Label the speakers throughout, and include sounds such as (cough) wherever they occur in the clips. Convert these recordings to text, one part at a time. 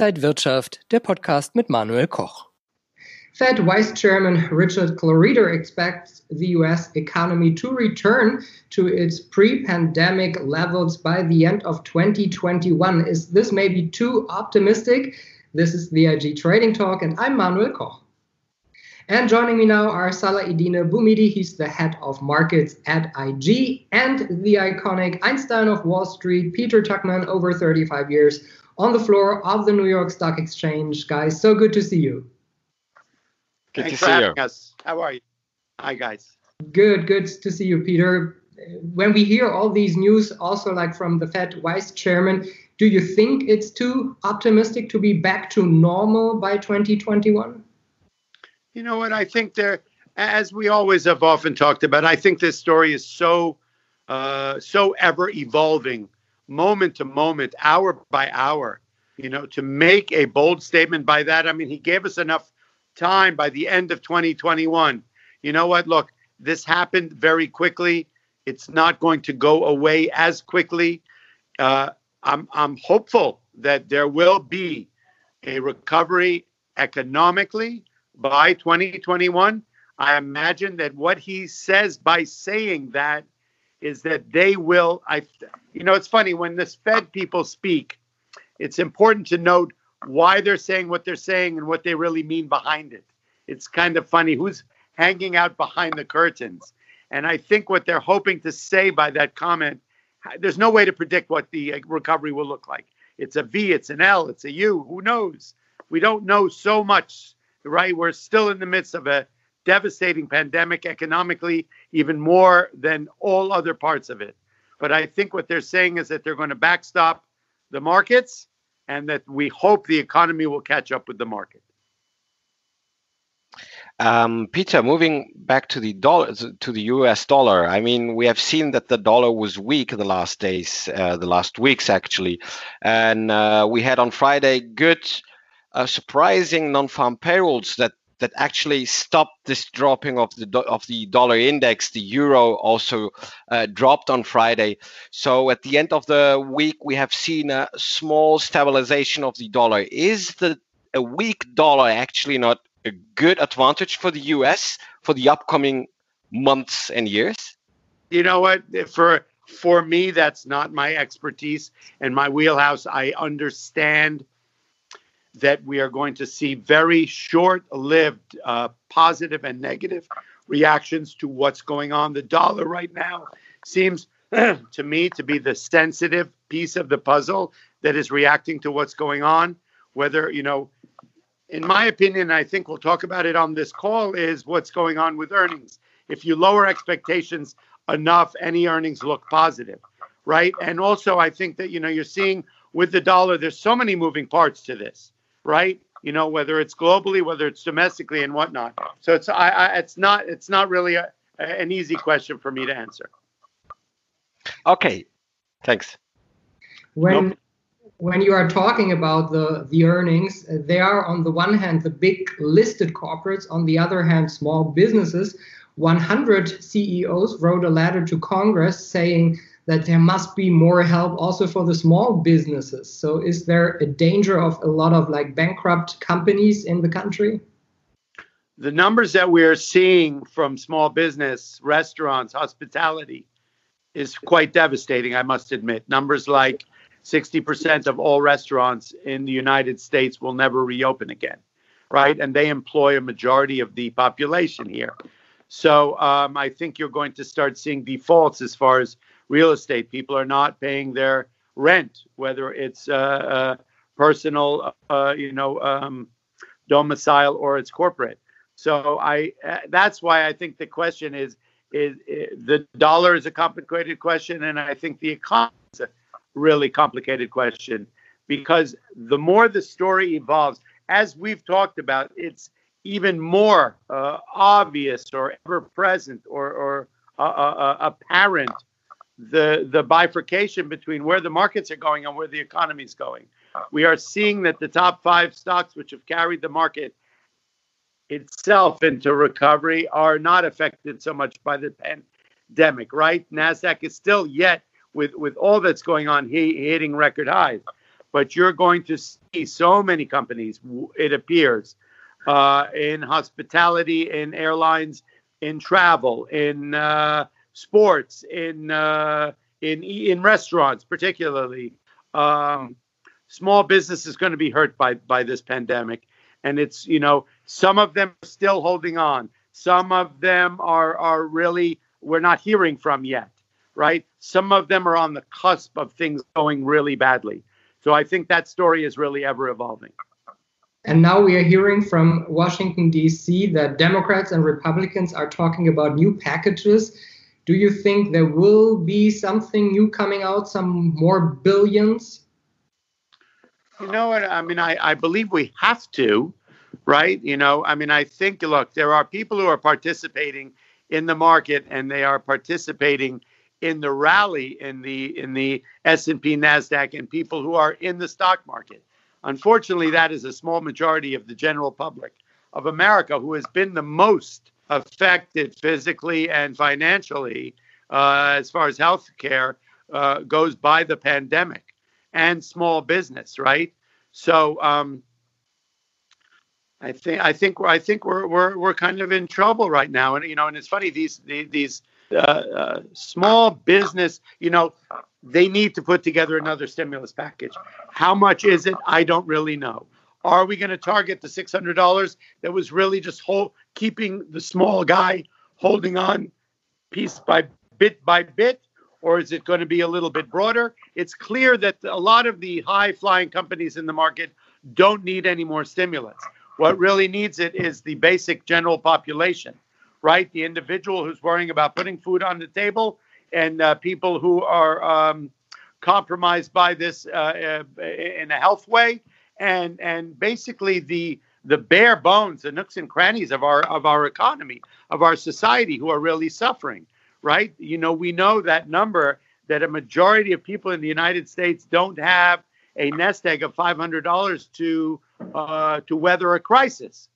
Speaker 1: Inside Wirtschaft, der Podcast mit Manuel Koch.
Speaker 2: Fed Vice Chairman Richard Clarida expects the US economy to return to its pre pandemic levels by the end of 2021. Is this maybe too optimistic? This is the IG Trading Talk, and I'm Manuel Koch. And joining me now are Salah-Eddine Bouhmidi. He's the head of markets at IG, and the iconic Einstein of Wall Street, Peter Tuchman, over 35 years on the floor of the New York Stock Exchange. Guys, so good to see you.
Speaker 3: Good Thanks to see you. Us. How are you? Hi, guys.
Speaker 2: Good, good to see you, Peter. When we hear all these news, also like from the Fed vice chairman, do you think it's too optimistic to be back to normal by 2021?
Speaker 3: You know what? I think there, as we always have often talked about, I think this story is so, uh, so ever evolving, moment to moment, hour by hour. You know, to make a bold statement by that, I mean, he gave us enough time by the end of 2021. You know what? Look, this happened very quickly. It's not going to go away as quickly. Uh, I'm, I'm hopeful that there will be a recovery economically by 2021. I imagine that what he says by saying that is that they will. I, you know, it's funny when the Fed people speak. It's important to note why they're saying what they're saying and what they really mean behind it. It's kind of funny who's hanging out behind the curtains. And I think what they're hoping to say by that comment, there's no way to predict what the uh, recovery will look like. It's a V, it's an L, it's a U. Who knows? We don't know so much right? We're still in the midst of a devastating pandemic economically, even more than all other parts of it. But I think what they're saying is that they're going to backstop the markets and that we hope the economy will catch up with the market.
Speaker 4: Um, Peter, moving back to the dollar, to the U.S. dollar. I mean, we have seen that the dollar was weak the last days, uh, the last weeks actually, and uh, we had on Friday good uh, surprising non-farm payrolls that that actually stopped this dropping of the of the dollar index. The euro also uh, dropped on Friday. So at the end of the week, we have seen a small stabilization of the dollar. Is the a weak dollar actually not a good advantage for the U.S. for the upcoming months and years?
Speaker 3: You know what? For for me, that's not my expertise and my wheelhouse. I understand that we are going to see very short lived uh, positive and negative reactions to what's going on. The dollar right now seems (clears throat) to me to be the sensitive piece of the puzzle that is reacting to what's going on. Whether, you know, in my opinion, I think we'll talk about it on this call, is what's going on with earnings. If you lower expectations enough, any earnings look positive, right? And also, I think that, you know, you're seeing with the dollar, there's so many moving parts to this right? You know, whether it's globally, whether it's domestically, and whatnot. So it's I, I it's not it's not really a, an easy question for me to answer.
Speaker 4: Okay, thanks.
Speaker 2: When nope. when you are talking about the the earnings, uh, they are on the one hand the big listed corporates, on the other hand small businesses. 100 CEOs wrote a letter to Congress saying that there must be more help also for the small businesses. So is there a danger of a lot of like bankrupt companies in the country?
Speaker 3: The numbers that we're seeing from small business, restaurants, hospitality is quite devastating, I must admit. Numbers like 60% of all restaurants in the United States will never reopen again, right? And they employ a majority of the population here. So um, I think you're going to start seeing defaults as far as real estate. People are not paying their rent, whether it's uh, uh, personal, uh, you know, um, domicile or it's corporate. So I uh, that's why I think the question is, is is the dollar is a complicated question, and I think the economy is a really complicated question because the more the story evolves, as we've talked about, it's even more uh, obvious or ever present or, or uh, uh, apparent the the bifurcation between where the markets are going and where the economy is going. We are seeing that the top five stocks, which have carried the market itself into recovery, are not affected so much by the pandemic. Right? Nasdaq is still yet with with all that's going on, hitting record highs. but you're going to see so many companies, it appears, uh, in hospitality, in airlines, in travel, in uh, sports, in uh, in in restaurants, particularly. Um, small business is going to be hurt by by this pandemic, and it's you know some of them are still holding on. Some of them are are really we're not hearing from yet, right? Some of them are on the cusp of things going really badly. So I think that story is really ever evolving.
Speaker 2: And now we are hearing from Washington, D.C., that Democrats and Republicans are talking about new packages. Do you think there will be something new coming out, some more billions?
Speaker 3: You know what? I mean, I, I believe we have to, right? You know, I mean, I think, look, there are people who are participating in the market and they are participating in the rally in the in the S&P Nasdaq and people who are in the stock market. Unfortunately, that is a small majority of the general public of America who has been the most affected physically and financially uh, as far as health care uh, goes by the pandemic and small business, right? So um, I think I think I think we're we're we're kind of in trouble right now, and you know, and it's funny these these uh, uh, small business, you know, they need to put together another stimulus package. How much is it? I don't really know. Are we going to target the $600 that was really just hold, keeping the small guy holding on piece by bit by bit? Or is it going to be a little bit broader? It's clear that a lot of the high flying companies in the market don't need any more stimulus. What really needs it is the basic general population right? The individual who's worrying about putting food on the table and uh, people who are um, compromised by this uh, uh, in a health way, and and basically the the bare bones, the nooks and crannies of our of our economy, of our society, who are really suffering, right? You know, we know that number that a majority of people in the United States don't have a nest egg of five hundred dollars to uh, to weather a crisis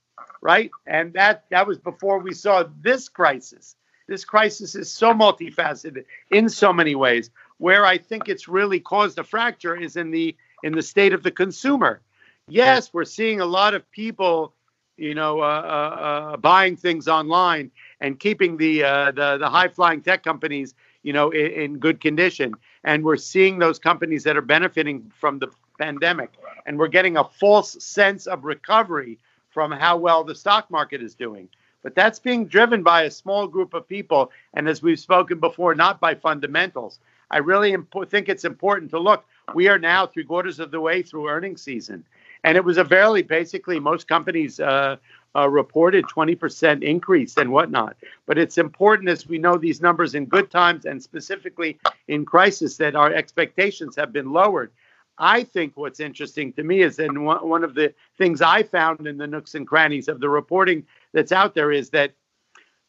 Speaker 3: right? And that that was before we saw this crisis. This crisis is so multifaceted in so many ways. Where I think it's really caused a fracture is in the in the state of the consumer. Yes, we're seeing a lot of people, you know, uh, uh, uh, buying things online and keeping the uh, the, the high flying tech companies, you know, in, in good condition. And we're seeing those companies that are benefiting from the pandemic, and we're getting a false sense of recovery from how well the stock market is doing. But that's being driven by a small group of people. And as we've spoken before, not by fundamentals. I really imp- think it's important to look. We are now three quarters of the way through earnings season. And it was a fairly basically, most companies uh, uh, reported 20% increase and whatnot. But it's important as we know these numbers in good times and specifically in crisis that our expectations have been lowered. I think what's interesting to me is, and one of the things I found in the nooks and crannies of the reporting that's out there is that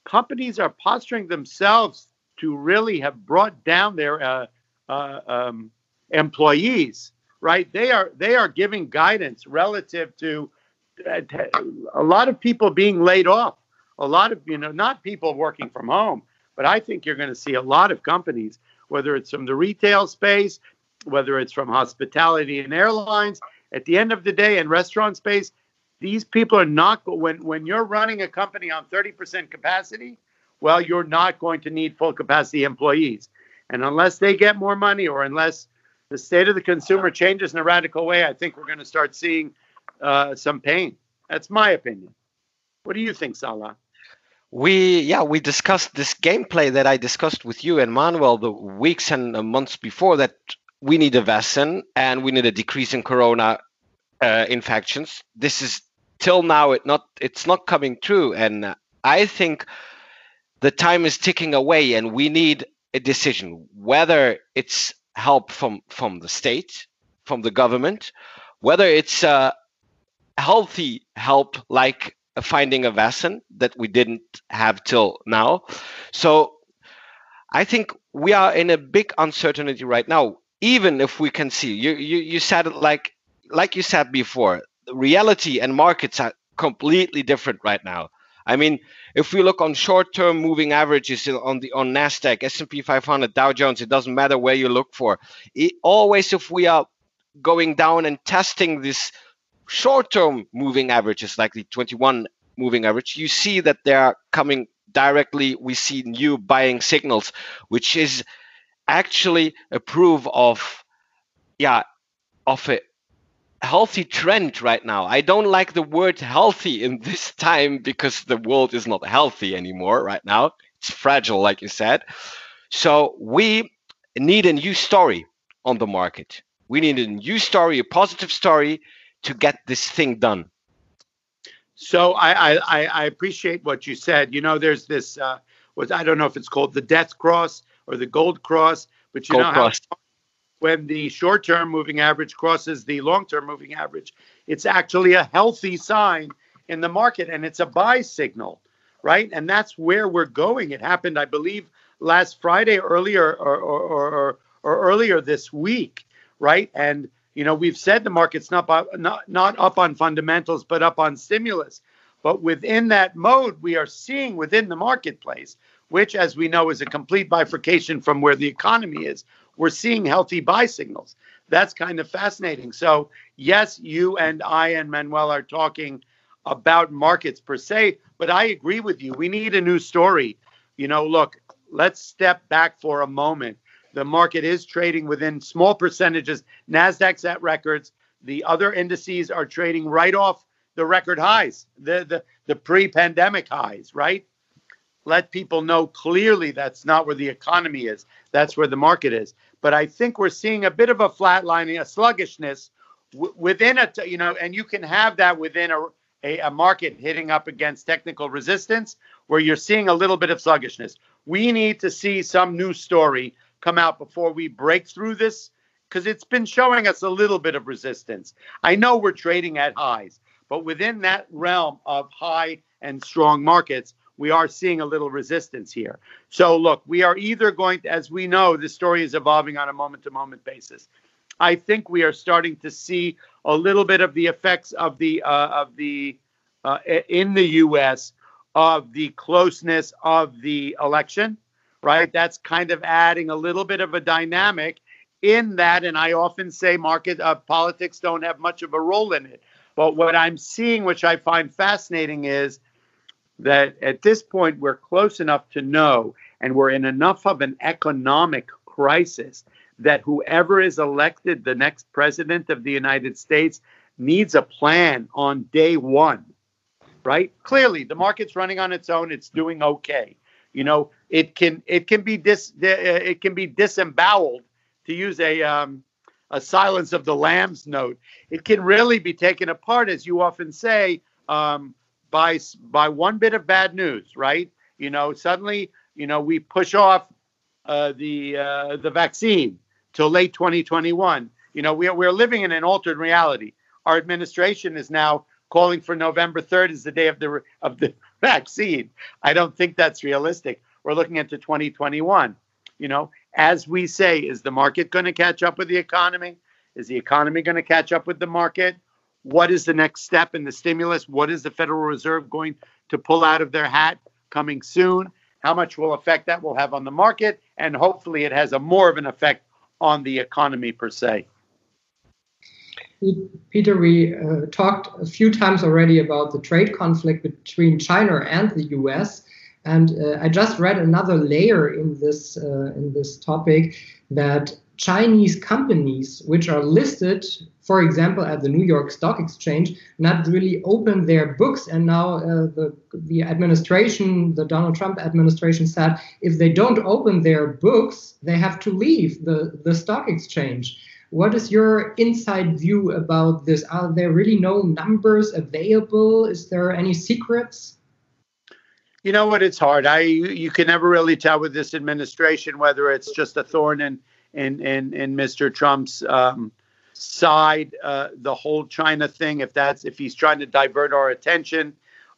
Speaker 3: companies are posturing themselves to really have brought down their uh, uh, um, employees. Right? They are they are giving guidance relative to uh, a lot of people being laid off. A lot of you know not people working from home, but I think you're going to see a lot of companies, whether it's from the retail space whether it's from hospitality and airlines. At the end of the day, in restaurant space, these people are not when when you're running a company on 30% capacity, well, you're not going to need full capacity employees. And unless they get more money or unless the state of the consumer changes in a radical way, I think we're going to start seeing uh, some pain. That's my opinion. What do you think, Salah?
Speaker 4: We yeah we discussed this gameplay that I discussed with you and Manuel the weeks and months before that we need a vaccine and we need a decrease in corona uh, infections. This is till now it not it's not coming true, and I think the time is ticking away, and we need a decision whether it's help from from the state, from the government, whether it's a healthy help like finding a vaccine that we didn't have till now. So I think we are in a big uncertainty right now even if we can see you you, you said it like like you said before reality and markets are completely different right now i mean if we look on short-term moving averages on the on nasdaq s&p 500 dow jones it doesn't matter where you look for it, always if we are going down and testing this short-term moving averages like the 21 moving average, you see that they are coming directly. We see new buying signals, which is actually a proof of, yeah, of a healthy trend right now. I don't like the word healthy in (laughs) this time because the world is not healthy anymore right now. It's fragile, like you said. So we need a new story on the market. We need a new story, a positive story to get this thing done.
Speaker 3: So I I, I appreciate what you said. You know, there's this uh, what I don't know if it's called the death cross or the gold cross, but you gold know cross. how when the short-term moving average crosses the long-term moving average, it's actually a healthy sign in the market and it's a buy signal, right? And that's where we're going. It happened, I believe, last Friday earlier or or, or, or earlier this week, right? And you know, we've said the market's not not not up on fundamentals, but up on stimulus. But within that mode, we are seeing within the marketplace, which, as we know, is a complete bifurcation from where the economy is. We're seeing healthy buy signals. That's kind of fascinating. So, yes, you and I and Manuel are talking about markets per se, but I agree with you. We need a new story. You know, look, let's step back for a moment the market is trading within small percentages. Nasdaq's at records. The other indices are trading right off the record highs, the the, the pre-pandemic highs, right? Let people know clearly that's not where the economy is. That's where the market is. But I think we're seeing a bit of a flatlining, a sluggishness within a, you know, and you can have that within a, a, a market hitting up against technical resistance where you're seeing a little bit of sluggishness. We need to see some new story come out before we break through this? Because it's been showing us a little bit of resistance. I know we're trading at highs, but within that realm of high and strong markets, we are seeing a little resistance here. So, look, we are either going to, as we know, the story is evolving on a moment to moment basis. I think we are starting to see a little bit of the effects of the uh, of the uh, in the U.S. of the closeness of the election right? That's kind of adding a little bit of a dynamic in that. And I often say market uh, politics don't have much of a role in it. But what I'm seeing, which I find fascinating, is that at this point we're close enough to know and we're in enough of an economic crisis that whoever is elected the next president of the United States needs a plan on day one, right? Clearly, the market's running on its own, it's doing okay. You know, it can it can be dis uh, it can be disemboweled to use a um, a silence of the lambs note. It can really be taken apart, as you often say, um, by by one bit of bad news, right? You know, suddenly you know we push off uh, the uh, the vaccine till late 2021. You know, we're we're living in an altered reality. Our administration is now calling for November 3rd as the day of the of the (laughs) vaccine. I don't think that's realistic. We're looking into 2021. You know, as we say, is the market going to catch up with the economy? Is the economy going to catch up with the market? What is the next step in the stimulus? What is the Federal Reserve going to pull out of their hat coming soon? How much will effect that will have on the market? And hopefully it has a more of an effect on the economy per se.
Speaker 2: Peter, we uh, talked a few times already about the trade conflict between China and the US. And uh, I just read another layer in this uh, in this topic that Chinese companies, which are listed, for example, at the New York Stock Exchange, not really open their books. And now uh, the the administration, the Donald Trump administration, said if they don't open their books, they have to leave the the stock exchange. What is your inside view about this? Are there really no numbers available? Is there any secrets?
Speaker 3: You know what? It's hard. I you can never really tell with this administration whether it's just a thorn in in in, in Mr. Trump's um, side, uh, the whole China thing. If that's if he's trying to divert our attention,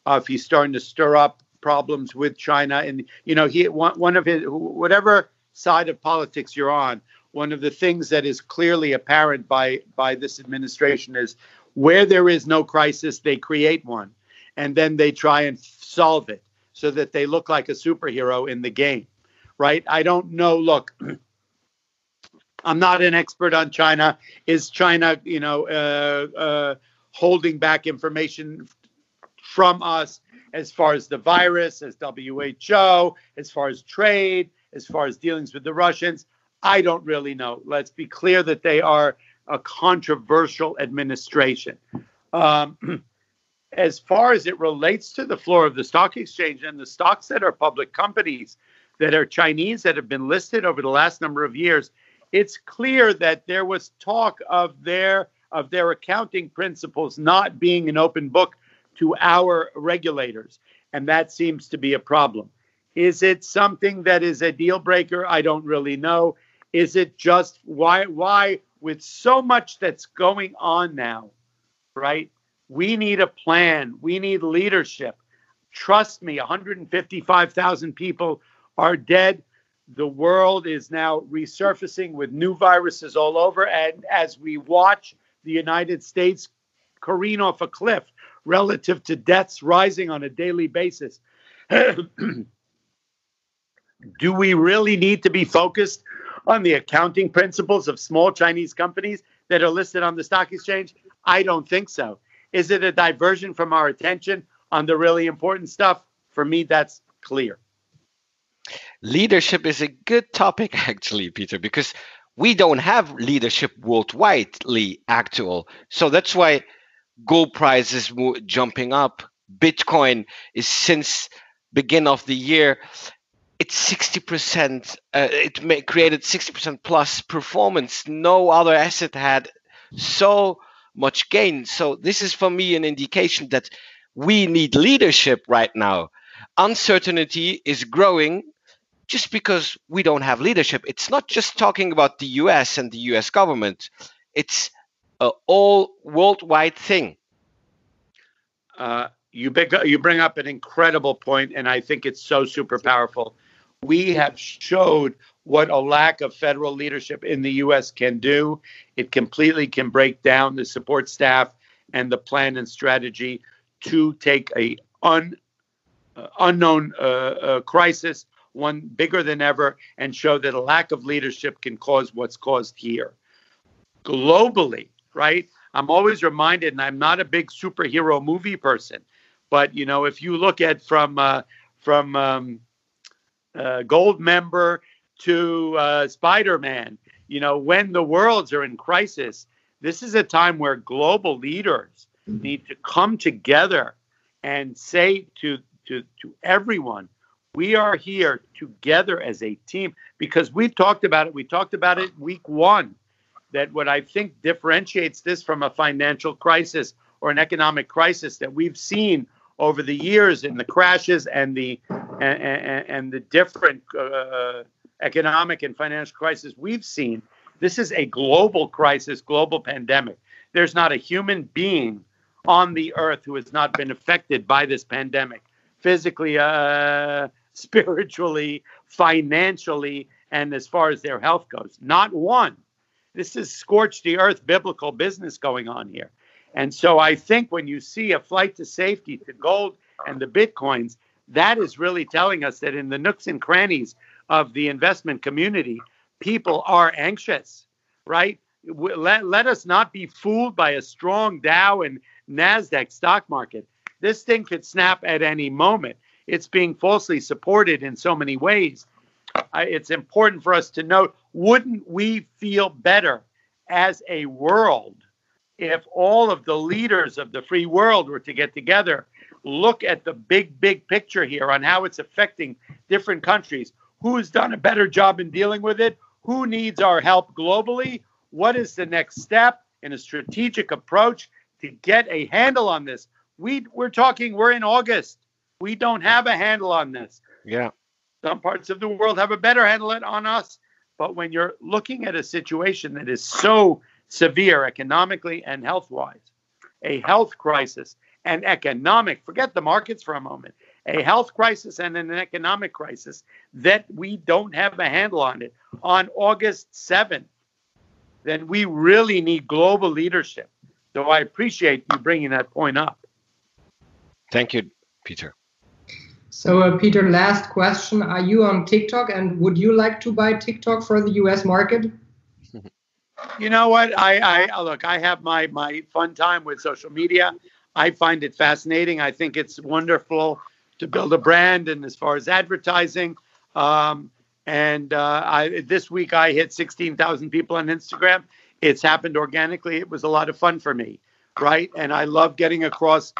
Speaker 3: uh, if he's starting to stir up problems with China, and you know he one, one of his whatever side of politics you're on, one of the things that is clearly apparent by by this administration is where there is no crisis, they create one, and then they try and solve it so that they look like a superhero in the game, right? I don't know. Look, I'm not an expert on China. Is China, you know, uh, uh, holding back information from us as far as the virus, as WHO, as far as trade, as far as dealings with the Russians? I don't really know. Let's be clear that they are a controversial administration. Um, (clears throat) as far as it relates to the floor of the stock exchange and the stocks that are public companies that are Chinese that have been listed over the last number of years, it's clear that there was talk of their of their accounting principles not being an open book to our regulators, and that seems to be a problem. Is it something that is a deal breaker? I don't really know. Is it just why why with so much that's going on now, right? We need a plan. We need leadership. Trust me, 155,000 people are dead. The world is now resurfacing with new viruses all over. And as we watch the United States careen off a cliff relative to deaths rising on a daily basis, (clears throat) do we really need to be focused on the accounting principles of small Chinese companies that are listed on the stock exchange? I don't think so. Is it a diversion from our attention on the really important stuff? For me, that's clear.
Speaker 4: Leadership is a good topic, (laughs) actually, Peter, because we don't have leadership worldwidely actual. So that's why gold price is jumping up. Bitcoin is since begin of the year it's 60% uh, it may, created 60% plus performance no other asset had so much gain so this is for me an indication that we need leadership right now uncertainty is growing just because we don't have leadership it's not just talking about the us and the us government it's a all worldwide thing
Speaker 3: uh, you, you bring up an incredible point and i think it's so super powerful we have showed what a lack of federal leadership in the U.S. can do. It completely can break down the support staff and the plan and strategy to take a un, uh, unknown uh, uh, crisis, one bigger than ever, and show that a lack of leadership can cause what's caused here. Globally, right? I'm always reminded, and I'm not a big superhero movie person, but you know, if you look at from uh, from um, uh, Goldmember to uh, Spider Man. You know, when the worlds are in crisis, this is a time where global leaders need to come together and say to, to, to everyone, we are here together as a team because we've talked about it. We talked about it week one that what I think differentiates this from a financial crisis or an economic crisis that we've seen over the years in the crashes and the and, and, and the different uh, economic and financial crises we've seen. This is a global crisis, global pandemic. There's not a human being on the earth who has not been affected by this pandemic, physically, uh, (laughs) spiritually, financially, and as far as their health goes. Not one. This is scorched the earth biblical business going on here. And so I think when you see a flight to safety to gold and the bitcoins, that is really telling us that in the nooks and crannies of the investment community, people are anxious, right? Let, let us not be fooled by a strong Dow and NASDAQ stock market. This thing could snap at any moment. It's being falsely supported in so many ways. it's important for us to note wouldn't we feel better as a world if all of the leaders of the free world were to get together, look at the big, big picture here on how it's affecting different countries. Who's done a better job in dealing with it? Who needs our help globally? What is the next step in a strategic approach to get a handle on this? We, we're talking, we're in August. We don't have a handle on this.
Speaker 4: Yeah.
Speaker 3: Some parts of the world have a better handle on us. But when you're looking at a situation that is so severe economically and health wise, a health crisis, and economic, forget the markets for a moment, a health crisis and an economic crisis that we don't have a handle on it on August 7th, then we really need global leadership. So I appreciate you bringing that point up.
Speaker 4: Thank you, Peter.
Speaker 2: So, uh, Peter, last question. Are you on TikTok and would you like to buy TikTok for the US market? (laughs)
Speaker 3: You know what? I, I look. I have my my fun time with social media. I find it fascinating. I think it's wonderful to build a brand, and as far as advertising, um, and uh, I this week I hit 16,000 people on Instagram. It's happened organically. It was a lot of fun for me, right? And I love getting across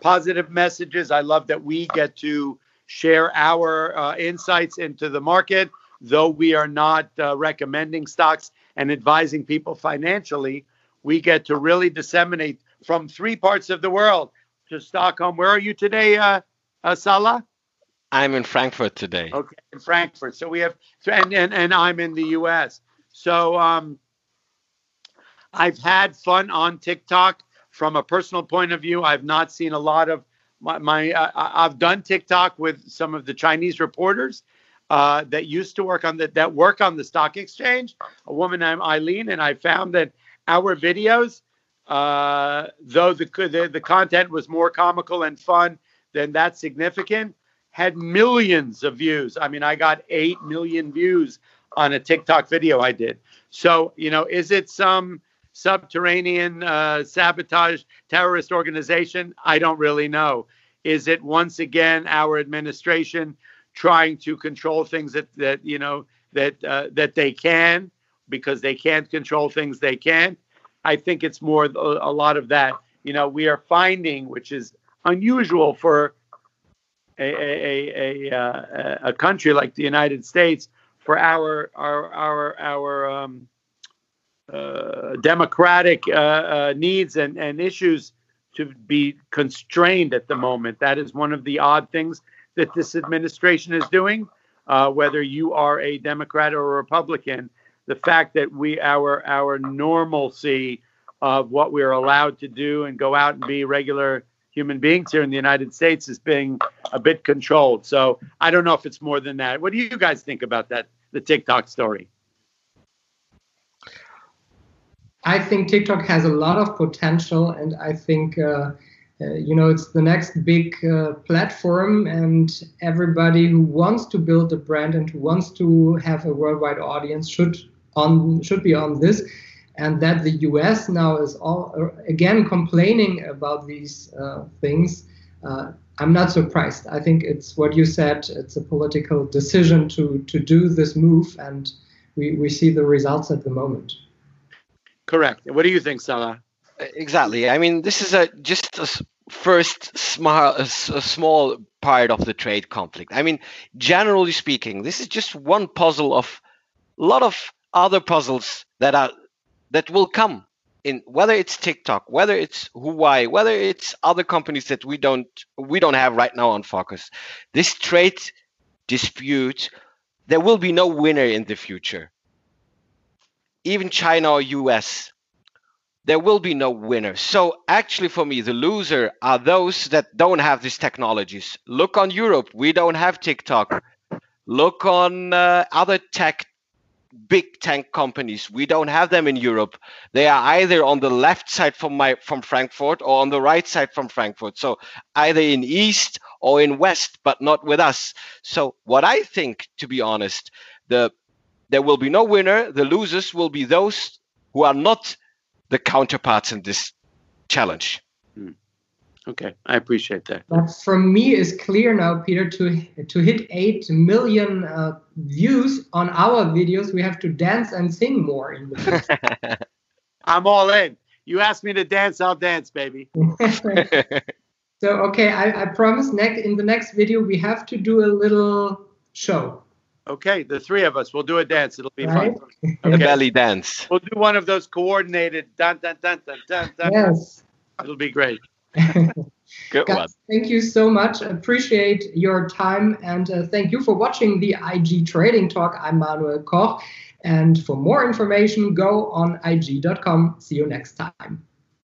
Speaker 3: positive messages. I love that we get to share our uh, insights into the market, though we are not uh, recommending stocks and advising people financially. We get to really disseminate from three parts of the world to Stockholm. Where are you today, uh, uh, Salah?
Speaker 4: I'm in Frankfurt today.
Speaker 3: Okay, in Frankfurt. So we have, and and, and I'm in the U.S. So um, I've had fun on TikTok from a personal point of view. I've not seen a lot of my, my uh, I've done TikTok with some of the Chinese reporters uh, that used to work on the that work on the stock exchange. A woman named Eileen, and I found that our videos, uh, though the, the the content was more comical and fun than that significant, had millions of views. I mean, I got eight million views on a TikTok video I did. So you know, is it some subterranean uh, sabotage terrorist organization? I don't really know. Is it once again our administration trying to control things that that you know that uh, that they can because they can't control things they can't? I think it's more a, lot of that. You know, we are finding, which is unusual for a a, a, a, uh, a country like the United States, for our our our our um, democratic uh, uh, needs and, and issues to be constrained at the moment. That is one of the odd things that this administration is doing. Uh, whether you are a Democrat or a Republican, the fact that we our our normalcy of what we're allowed to do and go out and be regular human beings here in the United States is being a bit controlled. So I don't know if it's more than that. What do you guys think about that? The TikTok story.
Speaker 2: I think TikTok has a lot of potential, and I think uh, uh, you know it's the next big uh, platform, and everybody who wants to build a brand and who wants to have a worldwide audience should on should be on this. And that the U.S. now is all uh, again complaining about these uh, things. Uh, I'm not surprised. I think it's what you said. It's a political decision to to do this move, and we, we see the results at the moment.
Speaker 3: Correct. What do you think, Salah?
Speaker 4: Exactly. I mean, this is a just a first small, a, a small part of the trade conflict. I mean, generally speaking, this is just one puzzle of a lot of other puzzles that are that will come in whether it's TikTok, whether it's Huawei, whether it's other companies that we don't we don't have right now on focus. This trade dispute, there will be no winner in the future even China or US, there will be no winner. So actually, for me, the loser are those that don't have these technologies. Look on Europe, we don't have TikTok. Look on uh, other tech, big tech companies, we don't have them in Europe. They are either on the left side from my from Frankfurt or on the right side from Frankfurt. So either in east or in west, but not with us. So what I think, to be honest, the there will be no winner. The losers will be those who are not the counterparts in this challenge. Hmm.
Speaker 3: Okay, I appreciate that.
Speaker 2: But for me, it's clear now, Peter, to to hit eight million uh, views on our videos, we have to dance and sing more in the. (laughs) (laughs)
Speaker 3: I'm all in. You ask me to dance, I'll dance, baby. (laughs)
Speaker 2: so okay, I, I promise. Next in the next video, we have to do a little show.
Speaker 3: Okay, the three of us. We'll do a dance. It'll be
Speaker 4: right? fun. Okay. belly dance.
Speaker 3: We'll do one of those coordinated dun dun dun dun dun dun.
Speaker 2: Yes.
Speaker 3: It'll be great. (laughs)
Speaker 4: Good Guys, one.
Speaker 2: Thank you so much. Appreciate your time and uh, thank you for watching the IG Trading Talk. I'm Manuel Koch. And for more information, go on IG.com. See you next time.